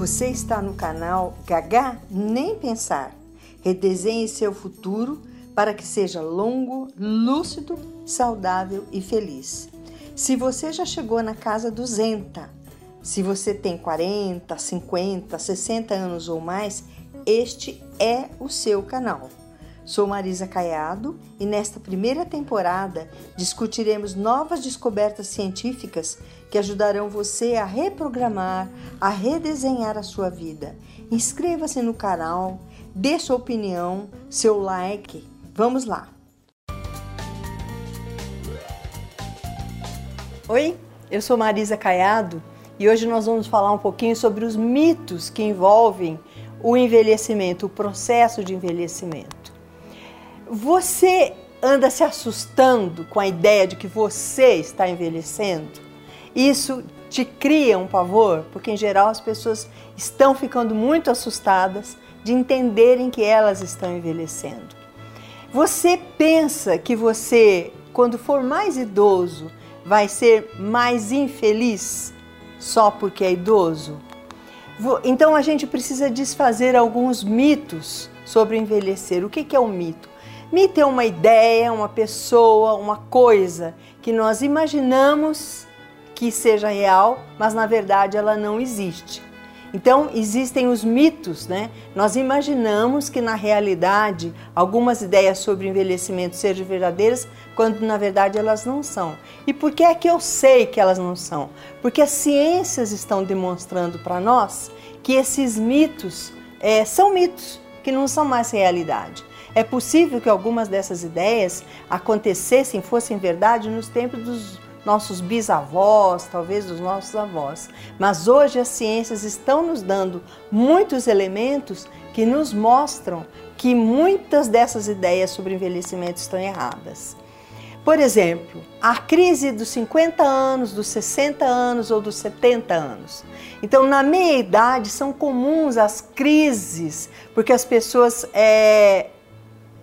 Você está no canal Gagá Nem Pensar. Redesenhe seu futuro para que seja longo, lúcido, saudável e feliz. Se você já chegou na casa 200, se você tem 40, 50, 60 anos ou mais, este é o seu canal. Sou Marisa Caiado e nesta primeira temporada discutiremos novas descobertas científicas que ajudarão você a reprogramar, a redesenhar a sua vida. Inscreva-se no canal, dê sua opinião, seu like. Vamos lá! Oi, eu sou Marisa Caiado e hoje nós vamos falar um pouquinho sobre os mitos que envolvem o envelhecimento, o processo de envelhecimento. Você anda se assustando com a ideia de que você está envelhecendo? Isso te cria um pavor, porque em geral as pessoas estão ficando muito assustadas de entenderem que elas estão envelhecendo. Você pensa que você, quando for mais idoso, vai ser mais infeliz só porque é idoso? Então a gente precisa desfazer alguns mitos sobre envelhecer. O que é um mito? Mito é uma ideia, uma pessoa, uma coisa que nós imaginamos que seja real, mas na verdade ela não existe. Então, existem os mitos, né? Nós imaginamos que na realidade algumas ideias sobre envelhecimento sejam verdadeiras, quando na verdade elas não são. E por que é que eu sei que elas não são? Porque as ciências estão demonstrando para nós que esses mitos é, são mitos, que não são mais realidade. É possível que algumas dessas ideias acontecessem, fossem verdade nos tempos dos nossos bisavós, talvez dos nossos avós. Mas hoje as ciências estão nos dando muitos elementos que nos mostram que muitas dessas ideias sobre envelhecimento estão erradas. Por exemplo, a crise dos 50 anos, dos 60 anos ou dos 70 anos. Então, na meia idade, são comuns as crises, porque as pessoas é,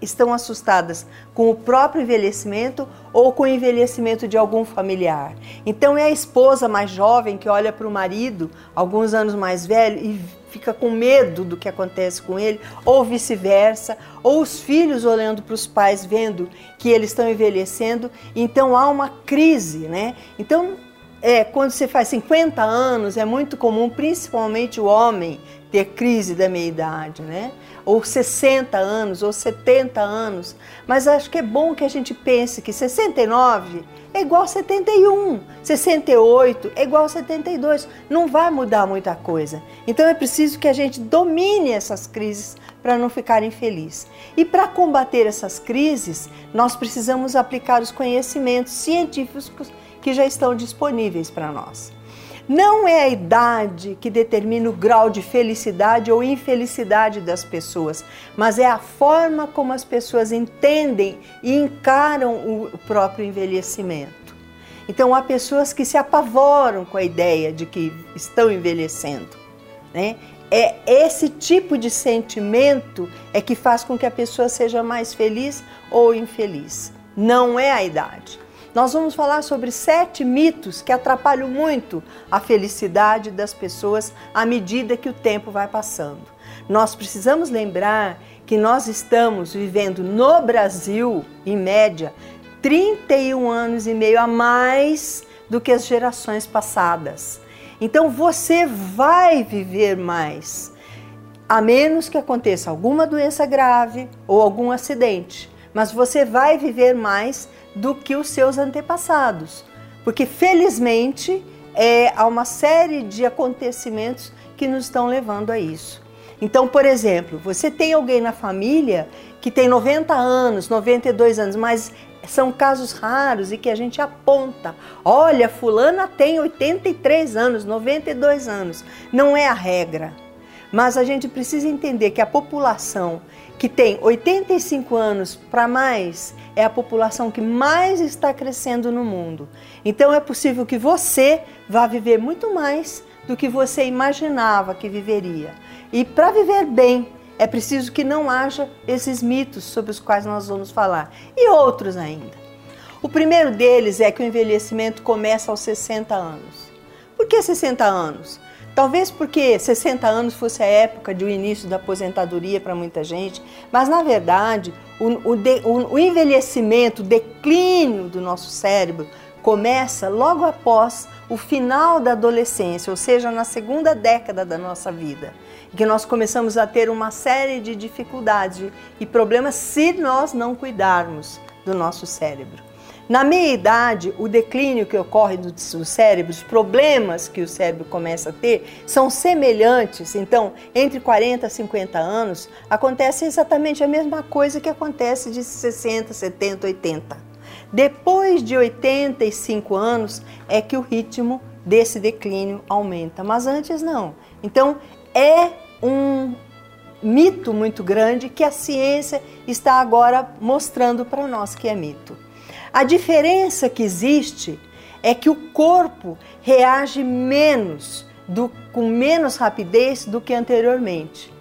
estão assustadas com o próprio envelhecimento ou com o envelhecimento de algum familiar. Então é a esposa mais jovem que olha para o marido, alguns anos mais velho, e fica com medo do que acontece com ele, ou vice-versa, ou os filhos olhando para os pais vendo que eles estão envelhecendo, então há uma crise, né? Então é, quando você faz 50 anos, é muito comum, principalmente o homem, ter crise da meia-idade, né? Ou 60 anos, ou 70 anos. Mas acho que é bom que a gente pense que 69 é igual a 71, 68 é igual a 72. Não vai mudar muita coisa. Então é preciso que a gente domine essas crises para não ficar infeliz. E para combater essas crises, nós precisamos aplicar os conhecimentos científicos que já estão disponíveis para nós. Não é a idade que determina o grau de felicidade ou infelicidade das pessoas, mas é a forma como as pessoas entendem e encaram o próprio envelhecimento. Então, há pessoas que se apavoram com a ideia de que estão envelhecendo. Né? É esse tipo de sentimento é que faz com que a pessoa seja mais feliz ou infeliz. Não é a idade. Nós vamos falar sobre sete mitos que atrapalham muito a felicidade das pessoas à medida que o tempo vai passando. Nós precisamos lembrar que nós estamos vivendo no Brasil, em média, 31 anos e meio a mais do que as gerações passadas. Então você vai viver mais, a menos que aconteça alguma doença grave ou algum acidente. Mas você vai viver mais do que os seus antepassados, porque felizmente é, há uma série de acontecimentos que nos estão levando a isso. Então, por exemplo, você tem alguém na família que tem 90 anos, 92 anos, mas são casos raros e que a gente aponta. Olha, fulana tem 83 anos, 92 anos. Não é a regra. Mas a gente precisa entender que a população que tem 85 anos para mais é a população que mais está crescendo no mundo. Então é possível que você vá viver muito mais do que você imaginava que viveria. E para viver bem, é preciso que não haja esses mitos sobre os quais nós vamos falar e outros ainda. O primeiro deles é que o envelhecimento começa aos 60 anos. Por que 60 anos? Talvez porque 60 anos fosse a época de o início da aposentadoria para muita gente, mas na verdade o, o, de, o, o envelhecimento, o declínio do nosso cérebro começa logo após o final da adolescência, ou seja, na segunda década da nossa vida, que nós começamos a ter uma série de dificuldades e problemas se nós não cuidarmos do nosso cérebro. Na meia idade, o declínio que ocorre do, cérebro, os problemas que o cérebro começa a ter, são semelhantes. Então, entre 40 e 50 anos, acontece exatamente a mesma coisa que acontece de 60, 70, 80. Depois de 85 anos é que o ritmo desse declínio aumenta, mas antes não. Então, é um mito muito grande que a ciência está agora mostrando para nós que é mito. A diferença que existe é que o corpo reage menos, do, com menos rapidez do que anteriormente.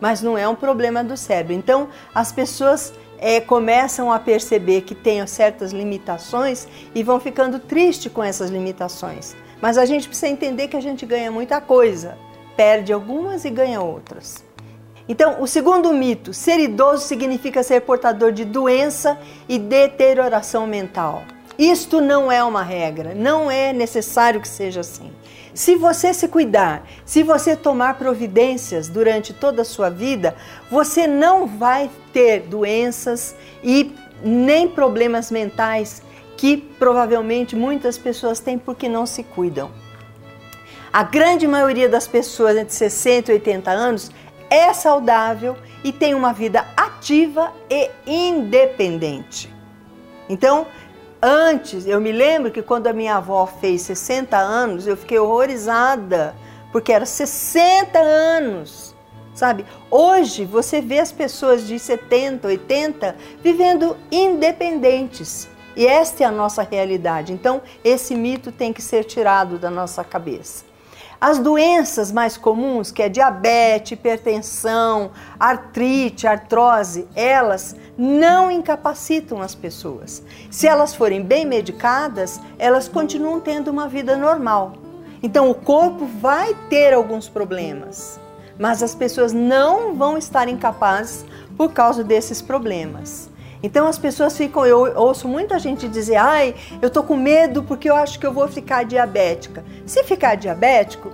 Mas não é um problema do cérebro. Então, as pessoas é, começam a perceber que têm certas limitações e vão ficando tristes com essas limitações. Mas a gente precisa entender que a gente ganha muita coisa, perde algumas e ganha outras. Então, o segundo mito: ser idoso significa ser portador de doença e deterioração mental. Isto não é uma regra, não é necessário que seja assim. Se você se cuidar, se você tomar providências durante toda a sua vida, você não vai ter doenças e nem problemas mentais que provavelmente muitas pessoas têm porque não se cuidam. A grande maioria das pessoas entre 60 e 80 anos é saudável e tem uma vida ativa e independente. Então, antes, eu me lembro que quando a minha avó fez 60 anos, eu fiquei horrorizada, porque era 60 anos. Sabe? Hoje você vê as pessoas de 70, 80 vivendo independentes. E esta é a nossa realidade. Então, esse mito tem que ser tirado da nossa cabeça. As doenças mais comuns, que é diabetes, hipertensão, artrite, artrose, elas não incapacitam as pessoas. Se elas forem bem medicadas, elas continuam tendo uma vida normal. Então o corpo vai ter alguns problemas, mas as pessoas não vão estar incapazes por causa desses problemas. Então as pessoas ficam, eu ouço muita gente dizer, ai, eu tô com medo porque eu acho que eu vou ficar diabética. Se ficar diabético,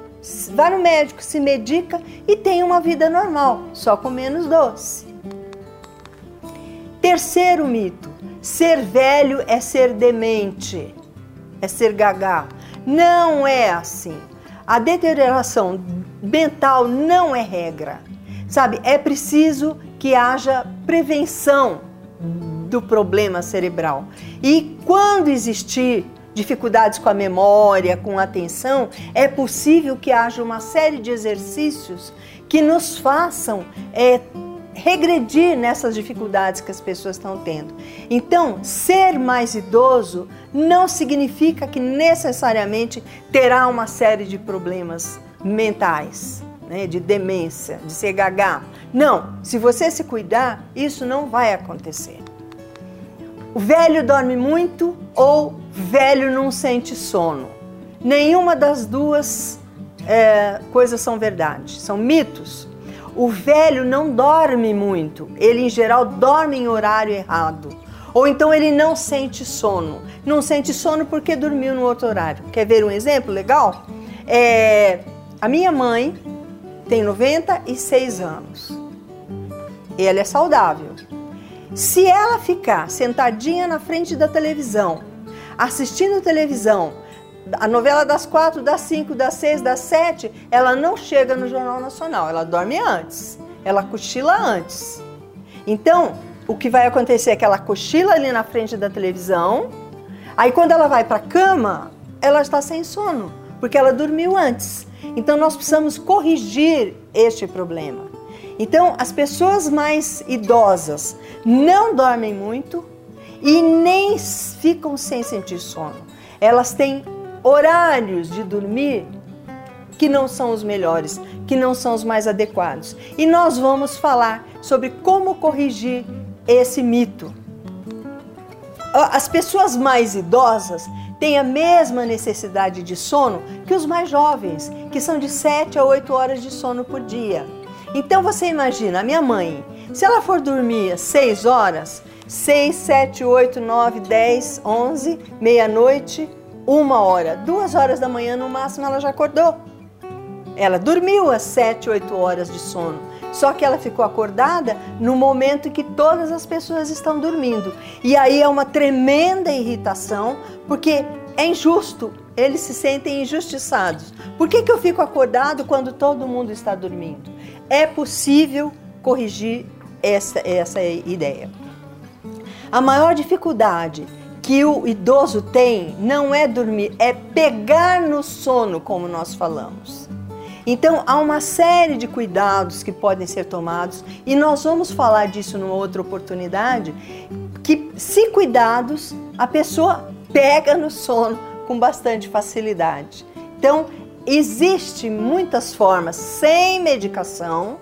vá no médico, se medica e tem uma vida normal, só com menos doce. Terceiro mito: ser velho é ser demente, é ser gagá. Não é assim. A deterioração mental não é regra. Sabe, é preciso que haja prevenção do problema cerebral. E quando existir dificuldades com a memória, com a atenção, é possível que haja uma série de exercícios que nos façam é, regredir nessas dificuldades que as pessoas estão tendo. Então, ser mais idoso não significa que necessariamente terá uma série de problemas mentais, né, de demência, de ser. Não, se você se cuidar, isso não vai acontecer. O velho dorme muito ou velho não sente sono. Nenhuma das duas é, coisas são verdade, são mitos. O velho não dorme muito, ele em geral dorme em horário errado. Ou então ele não sente sono. Não sente sono porque dormiu no outro horário. Quer ver um exemplo legal? É, a minha mãe tem 96 anos. Ela é saudável. Se ela ficar sentadinha na frente da televisão, assistindo televisão, a novela das quatro, das cinco, das seis, das sete, ela não chega no Jornal Nacional, ela dorme antes, ela cochila antes. Então, o que vai acontecer é que ela cochila ali na frente da televisão, aí quando ela vai para a cama, ela está sem sono, porque ela dormiu antes. Então, nós precisamos corrigir este problema. Então, as pessoas mais idosas não dormem muito e nem ficam sem sentir sono. Elas têm horários de dormir que não são os melhores, que não são os mais adequados. E nós vamos falar sobre como corrigir esse mito. As pessoas mais idosas têm a mesma necessidade de sono que os mais jovens, que são de 7 a 8 horas de sono por dia. Então você imagina, a minha mãe, se ela for dormir 6 horas, 6, 7, 8, 9, 10, 11, meia-noite, uma hora, duas horas da manhã no máximo ela já acordou. Ela dormiu as 7, 8 horas de sono. Só que ela ficou acordada no momento em que todas as pessoas estão dormindo. E aí é uma tremenda irritação, porque é injusto, eles se sentem injustiçados. Por que, que eu fico acordado quando todo mundo está dormindo? É possível corrigir essa, essa ideia. A maior dificuldade que o idoso tem não é dormir, é pegar no sono, como nós falamos. Então, há uma série de cuidados que podem ser tomados e nós vamos falar disso numa outra oportunidade. Que, se cuidados, a pessoa pega no sono com bastante facilidade. Então, existe muitas formas sem medicação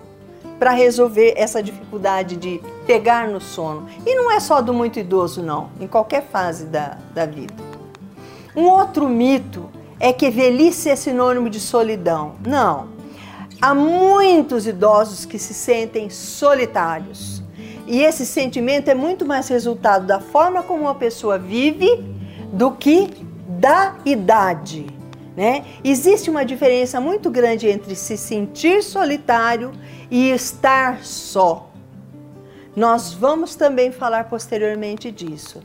para resolver essa dificuldade de pegar no sono. E não é só do muito idoso, não, em qualquer fase da, da vida. Um outro mito é que velhice é sinônimo de solidão. Não. Há muitos idosos que se sentem solitários. E esse sentimento é muito mais resultado da forma como uma pessoa vive do que da idade. Né? Existe uma diferença muito grande entre se sentir solitário e estar só. Nós vamos também falar posteriormente disso.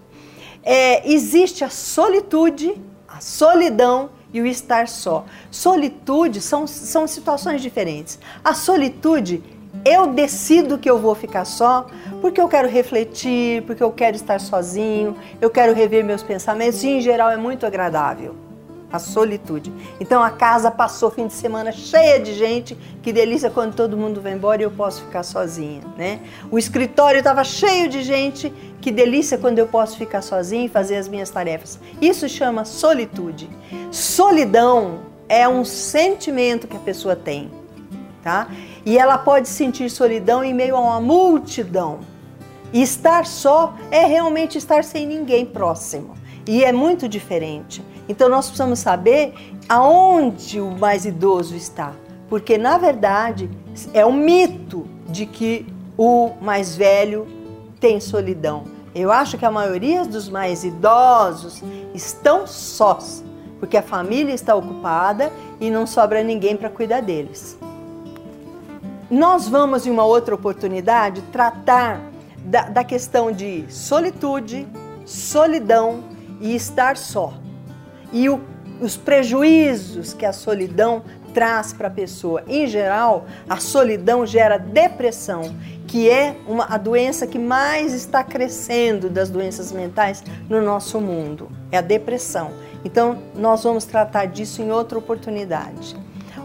É, existe a solitude, a solidão e o estar só. Solitude são, são situações diferentes. A solitude, eu decido que eu vou ficar só porque eu quero refletir, porque eu quero estar sozinho, eu quero rever meus pensamentos e, em geral, é muito agradável. A solitude. Então a casa passou fim de semana cheia de gente, que delícia quando todo mundo vai embora e eu posso ficar sozinha, né? O escritório estava cheio de gente que delícia quando eu posso ficar sozinha e fazer as minhas tarefas. Isso chama solitude. Solidão é um sentimento que a pessoa tem, tá? E ela pode sentir solidão em meio a uma multidão. E estar só é realmente estar sem ninguém próximo. E é muito diferente. Então nós precisamos saber aonde o mais idoso está. Porque na verdade é um mito de que o mais velho tem solidão. Eu acho que a maioria dos mais idosos estão sós, porque a família está ocupada e não sobra ninguém para cuidar deles. Nós vamos, em uma outra oportunidade, tratar da, da questão de solitude, solidão e estar só. E o, os prejuízos que a solidão traz para a pessoa. Em geral, a solidão gera depressão, que é uma, a doença que mais está crescendo das doenças mentais no nosso mundo. É a depressão. Então, nós vamos tratar disso em outra oportunidade.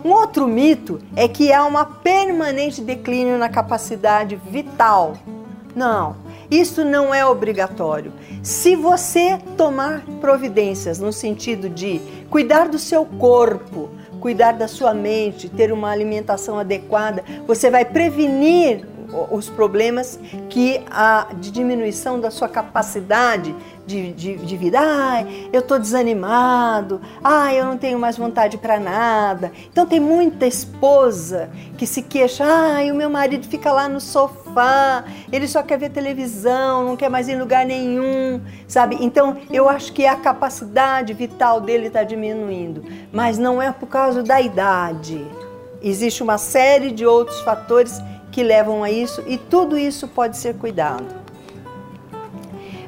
Um outro mito é que há uma permanente declínio na capacidade vital. Não, isso não é obrigatório. Se você tomar providências no sentido de cuidar do seu corpo, cuidar da sua mente, ter uma alimentação adequada, você vai prevenir os problemas que a de diminuição da sua capacidade de, de, de vida. Ai, eu estou desanimado. Ai, eu não tenho mais vontade para nada. Então tem muita esposa que se queixa. Ai, o meu marido fica lá no sofá. Ele só quer ver televisão, não quer mais ir em lugar nenhum, sabe? Então eu acho que a capacidade vital dele está diminuindo, mas não é por causa da idade. Existe uma série de outros fatores que levam a isso e tudo isso pode ser cuidado.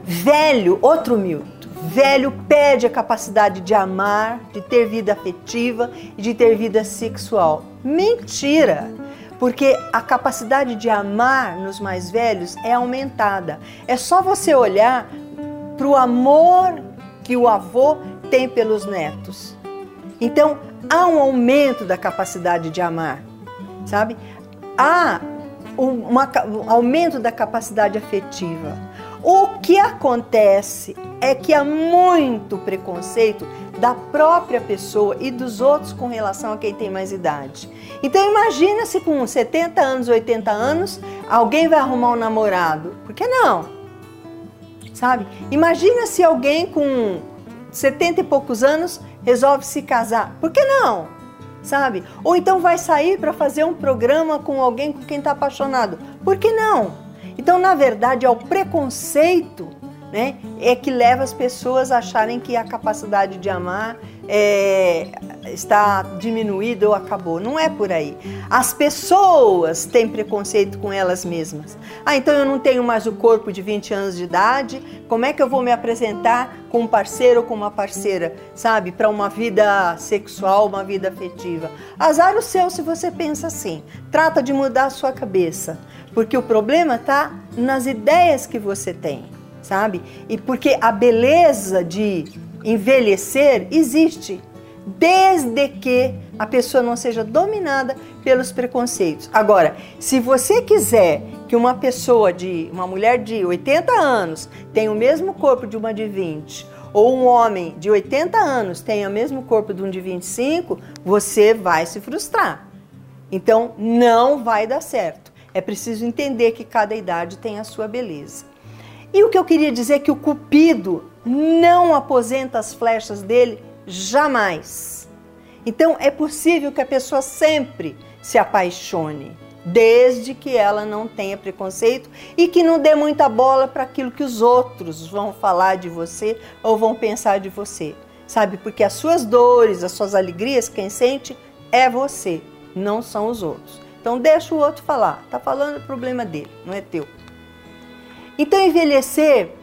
Velho, outro mito. Velho perde a capacidade de amar, de ter vida afetiva e de ter vida sexual. Mentira! Porque a capacidade de amar nos mais velhos é aumentada. É só você olhar para o amor que o avô tem pelos netos. Então, há um aumento da capacidade de amar, sabe? Há uma, um aumento da capacidade afetiva. O que acontece é que há muito preconceito da própria pessoa e dos outros com relação a quem tem mais idade. Então imagina se com 70 anos, 80 anos, alguém vai arrumar um namorado. Por que não? Sabe? Imagina se alguém com 70 e poucos anos, resolve se casar. Por que não? Sabe? Ou então vai sair para fazer um programa com alguém com quem está apaixonado. Por que não? Então, na verdade, é o preconceito né, é que leva as pessoas a acharem que a capacidade de amar é, está diminuída ou acabou. Não é por aí. As pessoas têm preconceito com elas mesmas. Ah, então eu não tenho mais o corpo de 20 anos de idade, como é que eu vou me apresentar com um parceiro ou com uma parceira, sabe, para uma vida sexual, uma vida afetiva? Azar o seu se você pensa assim. Trata de mudar a sua cabeça, porque o problema está nas ideias que você tem sabe? E porque a beleza de envelhecer existe, desde que a pessoa não seja dominada pelos preconceitos. Agora, se você quiser que uma pessoa de uma mulher de 80 anos tenha o mesmo corpo de uma de 20, ou um homem de 80 anos tenha o mesmo corpo de um de 25, você vai se frustrar. Então, não vai dar certo. É preciso entender que cada idade tem a sua beleza. E o que eu queria dizer é que o Cupido não aposenta as flechas dele jamais. Então é possível que a pessoa sempre se apaixone, desde que ela não tenha preconceito e que não dê muita bola para aquilo que os outros vão falar de você ou vão pensar de você. Sabe? Porque as suas dores, as suas alegrias, quem sente é você, não são os outros. Então deixa o outro falar. Tá falando o problema dele, não é teu. Então, envelhecer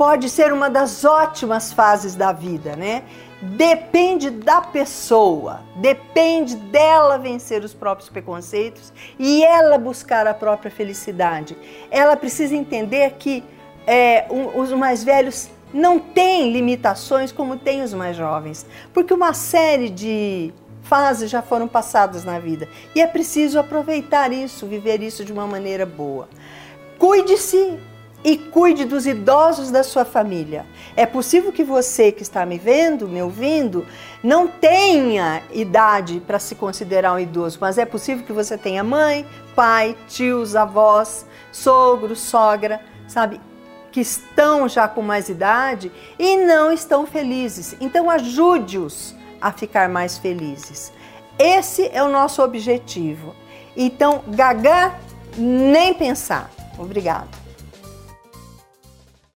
pode ser uma das ótimas fases da vida, né? Depende da pessoa, depende dela vencer os próprios preconceitos e ela buscar a própria felicidade. Ela precisa entender que é, um, os mais velhos não têm limitações como têm os mais jovens, porque uma série de fases já foram passadas na vida e é preciso aproveitar isso, viver isso de uma maneira boa. Cuide-se e cuide dos idosos da sua família. É possível que você que está me vendo, me ouvindo, não tenha idade para se considerar um idoso, mas é possível que você tenha mãe, pai, tios, avós, sogro, sogra, sabe, que estão já com mais idade e não estão felizes. Então ajude-os a ficar mais felizes. Esse é o nosso objetivo. Então, gaga, nem pensar. Obrigada.